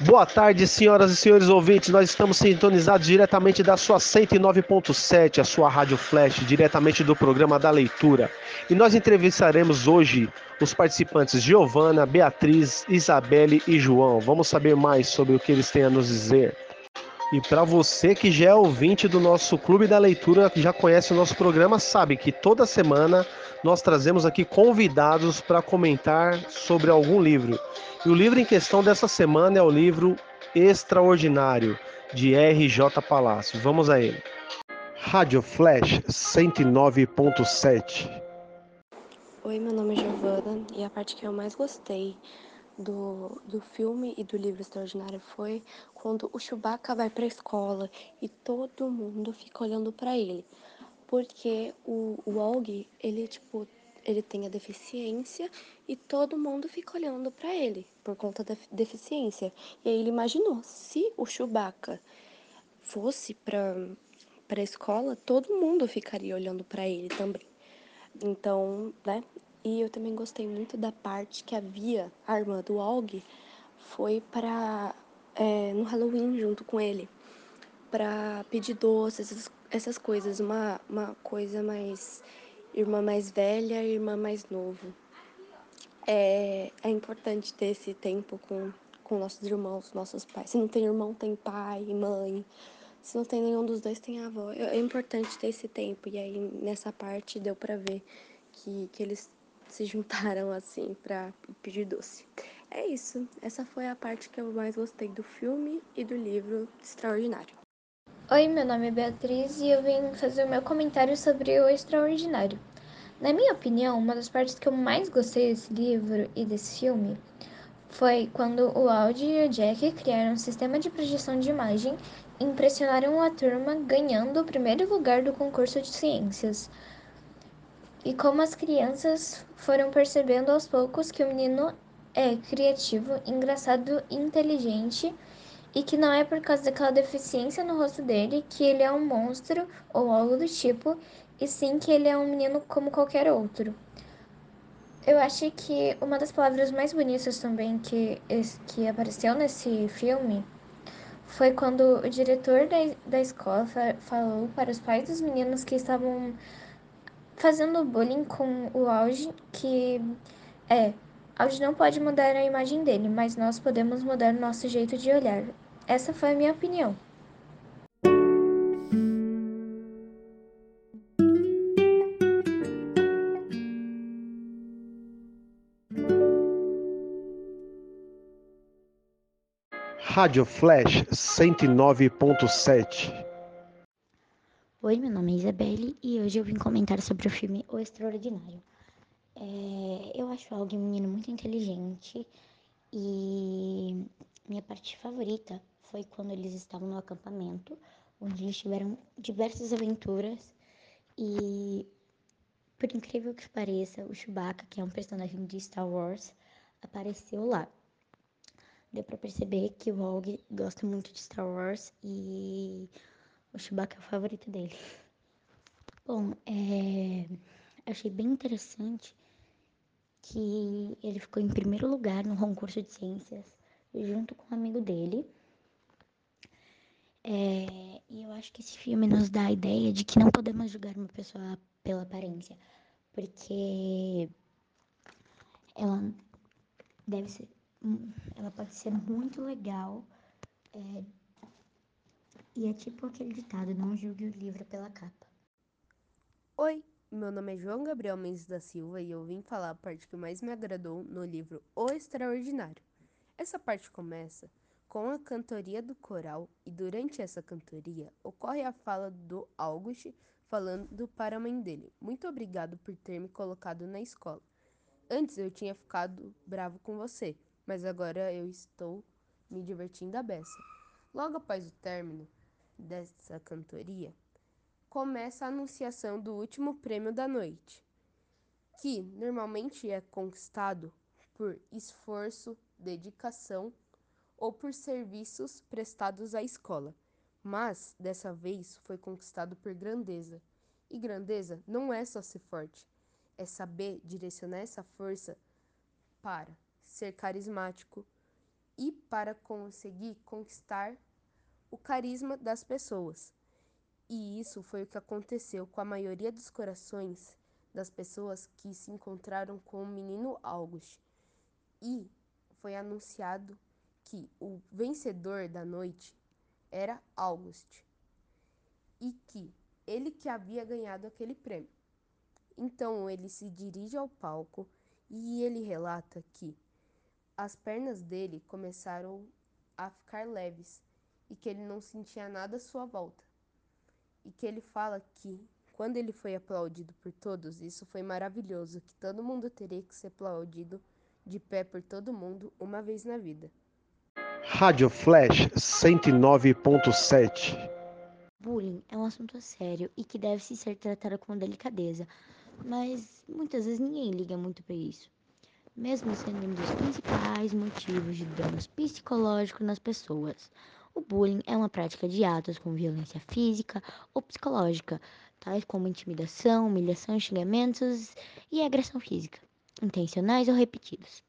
Boa tarde, senhoras e senhores ouvintes. Nós estamos sintonizados diretamente da sua 109.7, a sua Rádio Flash, diretamente do programa da leitura. E nós entrevistaremos hoje os participantes Giovana, Beatriz, Isabelle e João. Vamos saber mais sobre o que eles têm a nos dizer. E para você que já é ouvinte do nosso Clube da Leitura, que já conhece o nosso programa, sabe que toda semana nós trazemos aqui convidados para comentar sobre algum livro. E o livro em questão dessa semana é o livro Extraordinário, de R.J. Palácio. Vamos a ele. Rádio Flash 109.7 Oi, meu nome é Giovana e a parte que eu mais gostei do, do filme e do livro extraordinário foi quando o Chewbacca vai para a escola e todo mundo fica olhando para ele. Porque o, o Og, ele, tipo, ele tem a deficiência e todo mundo fica olhando para ele por conta da deficiência. E aí ele imaginou, se o Chewbacca fosse para para a escola, todo mundo ficaria olhando para ele também. Então, né, e eu também gostei muito da parte que havia a irmã do Og foi para é, no Halloween junto com ele para pedir doces, essas, essas coisas, uma, uma coisa mais irmã mais velha, irmã mais novo. É, é importante ter esse tempo com, com nossos irmãos, nossos pais. Se não tem irmão, tem pai, mãe. Se não tem nenhum dos dois, tem avó. É, é importante ter esse tempo. E aí, nessa parte, deu para ver que, que eles se juntaram assim para pedir doce. É isso. Essa foi a parte que eu mais gostei do filme e do livro Extraordinário. Oi, meu nome é Beatriz e eu vim fazer o meu comentário sobre o Extraordinário. Na minha opinião, uma das partes que eu mais gostei desse livro e desse filme foi quando o Audi e o Jack criaram um sistema de projeção de imagem e impressionaram a turma ganhando o primeiro lugar do concurso de ciências e como as crianças foram percebendo aos poucos que o menino é criativo, engraçado e inteligente e que não é por causa daquela deficiência no rosto dele que ele é um monstro ou algo do tipo, e sim que ele é um menino como qualquer outro. Eu achei que uma das palavras mais bonitas também que, que apareceu nesse filme foi quando o diretor da, da escola falou para os pais dos meninos que estavam fazendo bullying com o auge, que é, auge não pode mudar a imagem dele, mas nós podemos mudar nosso jeito de olhar. Essa foi a minha opinião. Rádio Flash 109.7 Oi, meu nome é Isabelle e hoje eu vim comentar sobre o filme O Extraordinário. É, eu acho algo um menino muito inteligente e minha parte favorita foi quando eles estavam no acampamento, onde eles tiveram diversas aventuras e, por incrível que pareça, o Chewbacca, que é um personagem de Star Wars, apareceu lá. Deu para perceber que o Og gosta muito de Star Wars e o Chewbacca é o favorito dele. Bom, é... achei bem interessante que ele ficou em primeiro lugar no concurso de ciências, junto com um amigo dele. É... E eu acho que esse filme nos dá a ideia de que não podemos julgar uma pessoa pela aparência, porque ela deve ser, ela pode ser muito legal. É, e é tipo aquele ditado: não julgue o livro pela capa. Oi, meu nome é João Gabriel Mendes da Silva e eu vim falar a parte que mais me agradou no livro O Extraordinário. Essa parte começa com a cantoria do coral e durante essa cantoria ocorre a fala do August falando para a mãe dele: Muito obrigado por ter me colocado na escola. Antes eu tinha ficado bravo com você, mas agora eu estou me divertindo a beça. Logo após o término, dessa cantoria, começa a anunciação do último prêmio da noite, que normalmente é conquistado por esforço, dedicação ou por serviços prestados à escola, mas dessa vez foi conquistado por grandeza. E grandeza não é só ser forte, é saber direcionar essa força para ser carismático e para conseguir conquistar o carisma das pessoas. E isso foi o que aconteceu com a maioria dos corações das pessoas que se encontraram com o menino August. E foi anunciado que o vencedor da noite era August e que ele que havia ganhado aquele prêmio. Então ele se dirige ao palco e ele relata que as pernas dele começaram a ficar leves e que ele não sentia nada à sua volta. E que ele fala que quando ele foi aplaudido por todos, isso foi maravilhoso, que todo mundo teria que ser aplaudido de pé por todo mundo uma vez na vida. Rádio Flash 109.7 Bullying é um assunto sério e que deve ser tratado com delicadeza, mas muitas vezes ninguém liga muito para isso, mesmo sendo um dos principais motivos de danos psicológicos nas pessoas. O bullying é uma prática de atos com violência física ou psicológica, tais como intimidação, humilhação, xingamentos e agressão física, intencionais ou repetidos,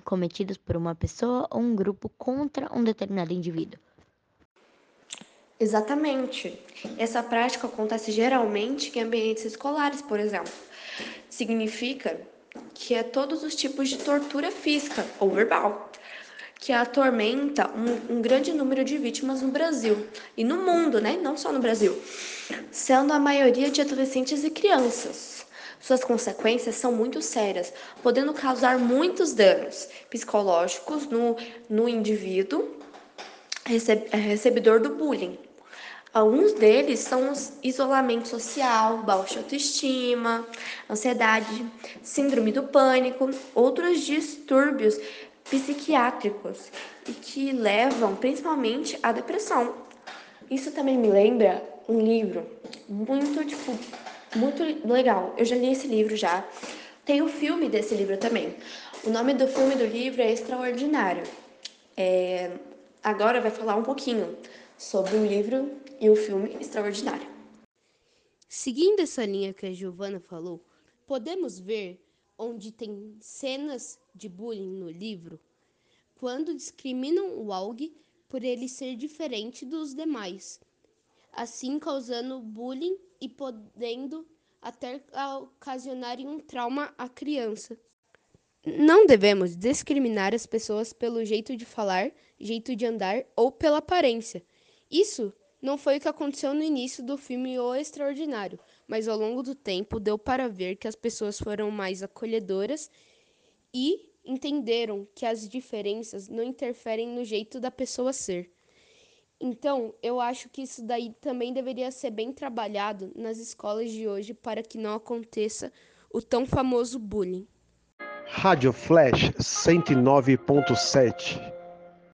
cometidos por uma pessoa ou um grupo contra um determinado indivíduo. Exatamente. Essa prática acontece geralmente em ambientes escolares, por exemplo. Significa que é todos os tipos de tortura física ou verbal, que atormenta um, um grande número de vítimas no Brasil e no mundo, né? Não só no Brasil, sendo a maioria de adolescentes e crianças. Suas consequências são muito sérias, podendo causar muitos danos psicológicos no, no indivíduo recebedor do bullying, Alguns deles são isolamento social, baixa autoestima, ansiedade, síndrome do pânico, outros distúrbios psiquiátricos e que levam principalmente à depressão. Isso também me lembra um livro muito tipo muito legal. Eu já li esse livro já. Tem o filme desse livro também. O nome do filme do livro é Extraordinário. É, agora vai falar um pouquinho sobre o livro e o filme Extraordinário. Seguindo essa linha que a Giovana falou, podemos ver onde tem cenas de bullying no livro quando discriminam o Aug por ele ser diferente dos demais, assim causando bullying e podendo até ocasionar um trauma à criança. Não devemos discriminar as pessoas pelo jeito de falar, jeito de andar ou pela aparência. Isso não foi o que aconteceu no início do filme O Extraordinário, mas ao longo do tempo deu para ver que as pessoas foram mais acolhedoras e entenderam que as diferenças não interferem no jeito da pessoa ser. Então, eu acho que isso daí também deveria ser bem trabalhado nas escolas de hoje para que não aconteça o tão famoso bullying. Rádio Flash 109.7